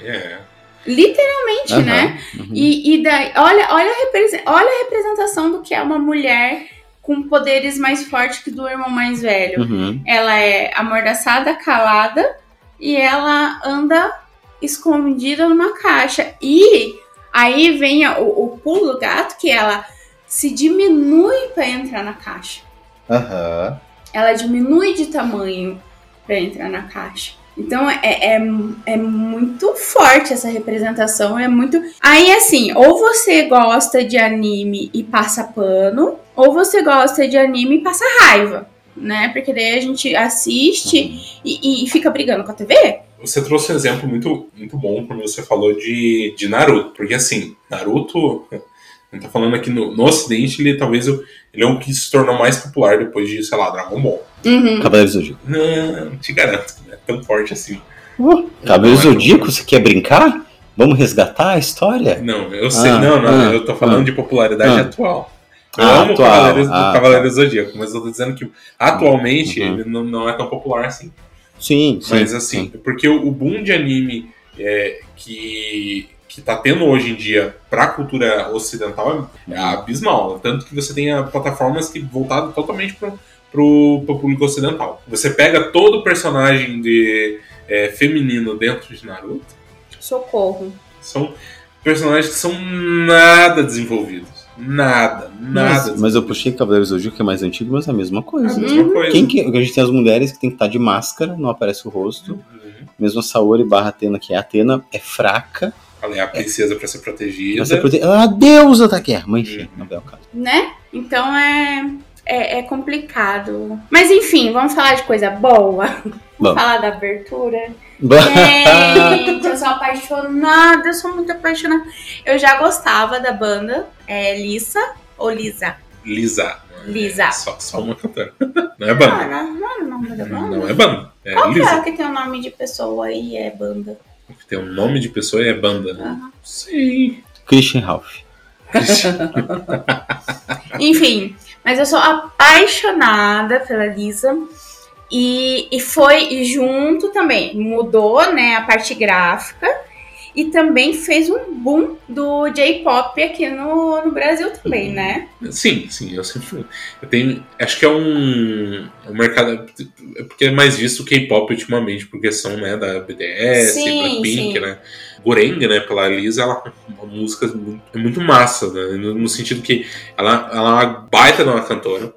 É. Literalmente, Aham. né? Uhum. E, e daí, olha, olha, a olha a representação do que é uma mulher com poderes mais fortes que do irmão mais velho. Uhum. Ela é amordaçada, calada e ela anda escondida numa caixa. E aí vem o, o pulo do gato que ela se diminui para entrar na caixa. Aham. Ela diminui de tamanho para entrar na caixa. Então é, é, é muito forte essa representação, é muito. Aí assim, ou você gosta de anime e passa pano, ou você gosta de anime e passa raiva, né? Porque daí a gente assiste e, e fica brigando com a TV. Você trouxe um exemplo muito, muito bom quando você falou de, de Naruto. Porque assim, Naruto. A gente tá falando aqui no, no ocidente, ele talvez ele é o que se tornou mais popular depois de, sei lá, Dragon Ball. Uhum. Cavaleiro Zodíaco. Não, te garanto que não é tão forte assim. Uh, Cavaleiro Zodíaco, você quer brincar? Vamos resgatar a história? Não, eu sei, Ah, não, não, ah, eu tô falando ah. de popularidade Ah. atual. Eu Ah, amo atual, Cavaleiros, ah, Cavaleiro Zodíaco, mas eu tô dizendo que atualmente Uhum. ele não, não é tão popular assim. Sim, sim. Mas assim, porque o, o boom de anime é, que, que tá tendo hoje em dia pra cultura ocidental é, abismal. Tanto que você tem a plataformas que voltado totalmente pro, pro, pro público ocidental. Você pega todo personagem de, é, feminino dentro de Naruto, Socorro. são personagens que são nada desenvolvidos. Nada, nada. Mas, mas eu puxei Cavaleiro Zodíaco, que é mais antigo, mas é a mesma É a coisa. mesma coisa. Quem que, a gente tem as mulheres que tem que estar de máscara, não aparece o rosto. Uhum. Mesmo a Saori barra Atena, que é a Atena, é fraca. Ela é a princesa pra ser protegida. Você prote... Ela é a deusa da guerra. Mas enfim, não é o caso. né? Então é, é, é complicado. Mas enfim, vamos falar de coisa boa. Vamos Vamos. falar da abertura. Gente, eu sou apaixonada, eu sou muito apaixonada. Eu já gostava da banda, é Lisa ou Lisa? Lisa. Lisa. É só, só uma cantora. Não é banda. não, não é o nome da banda. Não é banda. É Qual que é Lisa. que tem o nome de pessoa aí é banda? Tem um nome de pessoa e é banda. né? Aham. Sim. Christian Ralph. Enfim, mas eu sou apaixonada pela Lisa. E, e foi junto também, mudou né, a parte gráfica e também fez um boom do J-pop aqui no, no Brasil também, né? Sim, sim, eu sempre eu tenho, acho que é um, um mercado é porque é mais visto o K-pop ultimamente por questão, né, da BTS, Sim, Blackpink, sim. né? Goreng, né, pela Lisa, ela uma música muito, é muito massa, né? No, no sentido que ela, ela é uma baita de uma cantora.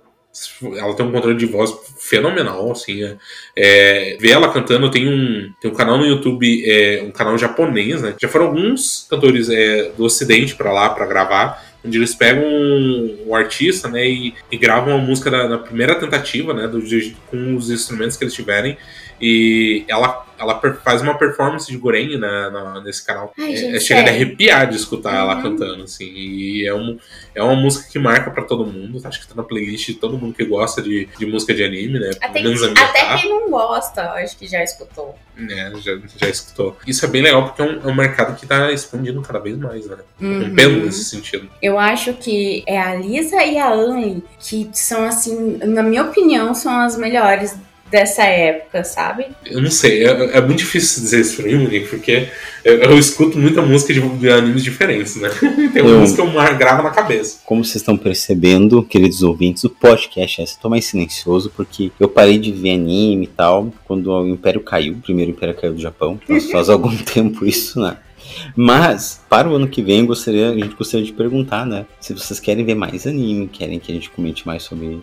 Ela tem um controle de voz fenomenal, assim. É, é, ver ela cantando, tem um, tem um canal no YouTube, é, um canal japonês, né? Já foram alguns cantores é, do Ocidente pra lá pra gravar, onde eles pegam um, um artista, né, e, e gravam a música da, na primeira tentativa, né, do, com os instrumentos que eles tiverem. E ela, ela faz uma performance de Goren né, na- nesse canal. Ai, É, gente, é, chega de arrepiar de escutar ela Uhum. cantando, assim. E é, um, é uma música que marca pra todo mundo. Acho que tá na playlist de todo mundo que gosta de, de música de anime, né? Até, até tá, quem não gosta, acho que já escutou. né, já, já escutou. Isso é bem legal porque é um, é um mercado que tá expandindo cada vez mais, né? Uhum. Rompendo nesse sentido. Eu acho que é a Lisa e a Anne que são, assim, na minha opinião, são as melhores dessa época, sabe? Eu não sei, é, é muito difícil dizer isso pra mim, Monique, porque eu, eu escuto muita música de, de animes diferentes, né? Tem uma Eu- música que eu gravo na cabeça. Como vocês estão percebendo, queridos ouvintes, o podcast é tô mais silencioso porque eu parei de ver anime e tal quando o Império caiu. O primeiro Império caiu do Japão. Faz, faz algum tempo isso, né? Mas, para o ano que vem, gostaria, a gente gostaria de perguntar, né? Se vocês querem ver mais anime, querem que a gente comente mais sobre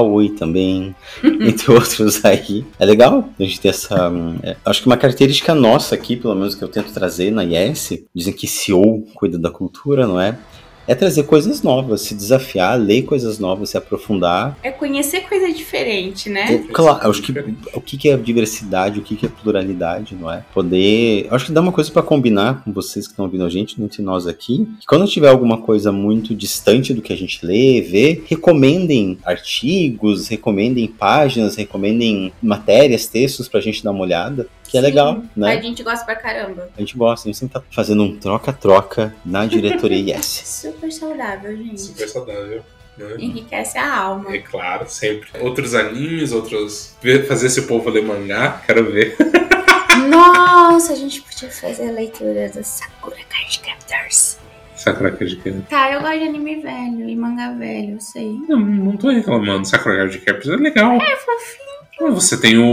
Oi também, entre outros aí. É legal a gente ter essa. é, acho que uma característica nossa aqui, pelo menos que eu tento trazer na IES, dizem que CEO cuida da cultura, não é? É trazer coisas novas, se desafiar, ler coisas novas, se aprofundar. É conhecer coisa diferente, né? É, claro, acho que o que é diversidade, o que é pluralidade, não é? Poder. Acho que dá uma coisa pra combinar com vocês que estão ouvindo a gente, entre nós aqui. Que quando tiver alguma coisa muito distante do que a gente lê, vê, recomendem artigos, recomendem páginas, recomendem matérias, textos pra gente dar uma olhada. Que é Sim, legal, né? A gente gosta pra caramba. A gente gosta, a gente sempre tá fazendo um troca-troca na diretoria Yes. Super saudável, gente. Super saudável. Né? Enriquece a alma. É claro, sempre. Outros animes, outros. Fazer esse povo ler mangá, quero ver. Nossa, a gente podia fazer a leitura do Sakura Card Captors. Sakura Card Captors. Tá, eu gosto de anime velho e manga velho, eu sei. Não, não tô reclamando. Sakura Card Captors é legal. É fofinho. Você tem o,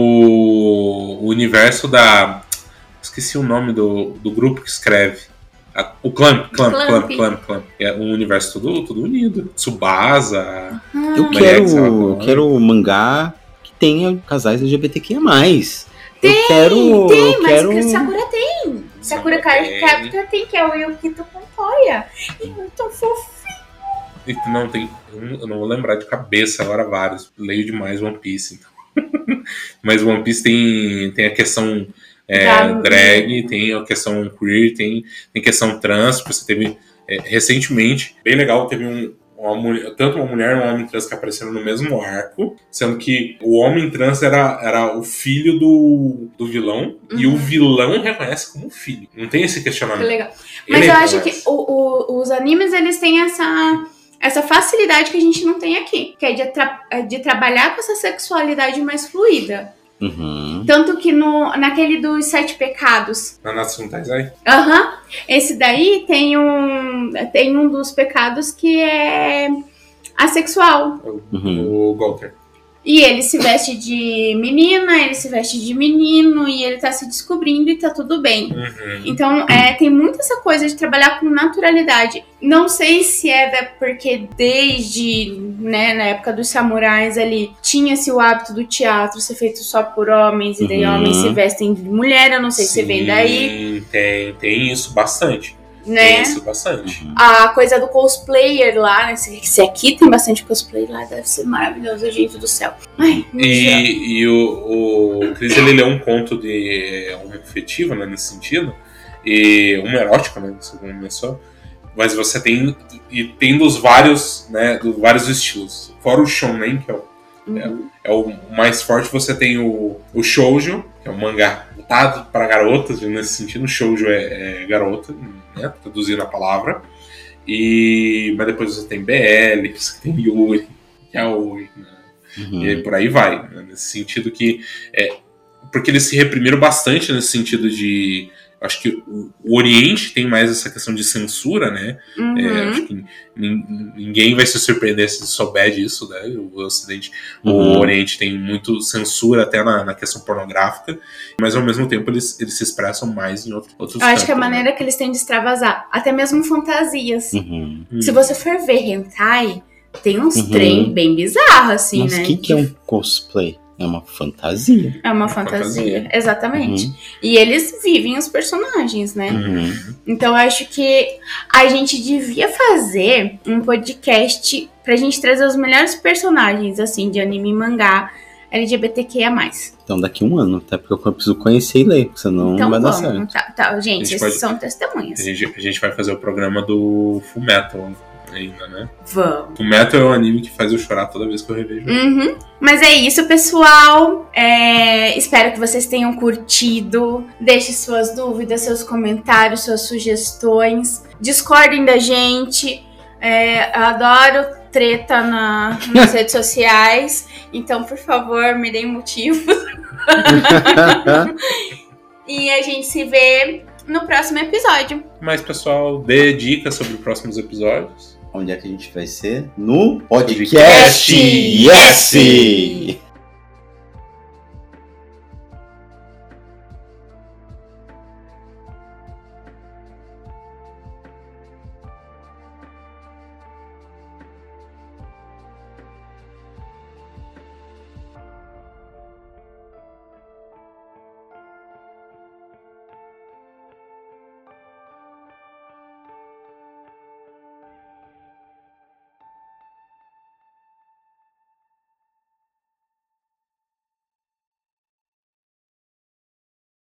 o universo da. Esqueci o nome do, do grupo que escreve. A- o Clamp, Clamp, Clamp. Clamp, Clamp, Clamp. É um universo todo, todo unido. Tsubasa. Ah, Eu quero, é vai eu quero mangá que tenha casais LGBTQIA+. Tem, eu quero, tem, eu mas quero... que Sakura tem. Sakura Card tem. Captor tem, que é o Yukito Montoya. E muito fofo. E não tem. Eu não vou lembrar de cabeça agora vários. Leio demais One Piece, então. Mas One Piece tem, tem a questão é, drag, tem a questão queer, tem, tem questão trans. Você teve é, recentemente, bem legal, teve um. Uma mulher, tanto uma mulher e um homem trans que apareceram no mesmo arco, sendo que o homem trans era, era o filho do, do vilão e o Uhum. vilão reconhece como filho. Não tem esse Que questionamento. legal. Ele Mas eu acho que reconhece. o- o- os animes, eles têm essa, essa facilidade que a gente não tem aqui. Que é de, tra- é de trabalhar com essa sexualidade mais fluida. Uhum. Tanto que no, naquele dos Sete Pecados. Na Natsu no Taizai? Aham. Esse daí tem um, tem um dos pecados que é assexual. Uhum. O Golter. E ele se veste de menina, ele se veste de menino e ele tá se descobrindo e tá tudo bem. Uhum. Então, é, tem muito essa coisa de trabalhar com naturalidade. Não sei se é porque desde, né, na época dos samurais ali, tinha-se o hábito do teatro ser feito só por homens, e daí Uhum. homens se vestem de mulher, eu não sei se vem daí, Sim, Tem, tem isso bastante. Né? isso bastante. A coisa do cosplayer lá, né? Se, se aqui tem bastante cosplay lá, deve ser maravilhoso, gente do céu. Ai. E, e o, o Chris ele leu um conto de um afetivo, né, nesse sentido, e um erótico, né, você começou. Mas você tem e tem dos vários, né, dos vários estilos. Fora o shonen, que é o Uhum. é o mais forte, você tem o, o shoujo, que é um mangá voltado para garotas, nesse sentido, shoujo é, é garota, né, traduzindo a palavra. E, mas depois você tem BL, você tem Yuri, Yaoi, né? Uhum. E por aí vai. Né? Nesse sentido que. É, porque eles se reprimiram bastante nesse sentido de acho que o, o, Oriente tem mais essa questão de censura, né? Uhum. É, acho que ninguém vai se surpreender se souber disso, né? O Ocidente, uhum. o Oriente tem muito censura até na, na, questão pornográfica, mas ao mesmo tempo eles, eles se expressam mais em outro, outros Eu acho que a né? maneira que eles têm de extravasar, até mesmo fantasias. Uhum. Se você for ver hentai, tem uns uhum. trem bem bizarros, assim, Mas né? o que, que é um cosplay? É uma fantasia. É uma fantasia, fantasia. exatamente. Uhum. E eles vivem os personagens, né? Uhum. Então eu acho que a gente devia fazer um podcast pra gente trazer os melhores personagens, assim, de anime e mangá LGBTQIA. Então daqui a um ano, até porque eu preciso conhecer e ler, senão então, não vai vamos. dar certo. Tá, tá. Gente, gente pode... são testemunhas. A gente, a gente vai fazer o programa do Full Metal ainda, né? Vamos. O Metal é um anime que faz eu chorar toda vez que eu revejo. Uhum. Mas é isso, pessoal. É... Espero que vocês tenham curtido. Deixe suas dúvidas, seus comentários, suas sugestões. Discordem da gente. É... Eu adoro treta na... nas redes sociais. Então, por favor, me deem motivos. e a gente se vê no próximo episódio. Mas, pessoal, dê dicas sobre os próximos episódios. Onde é que a gente vai ser? No podcast, podcast. Yes!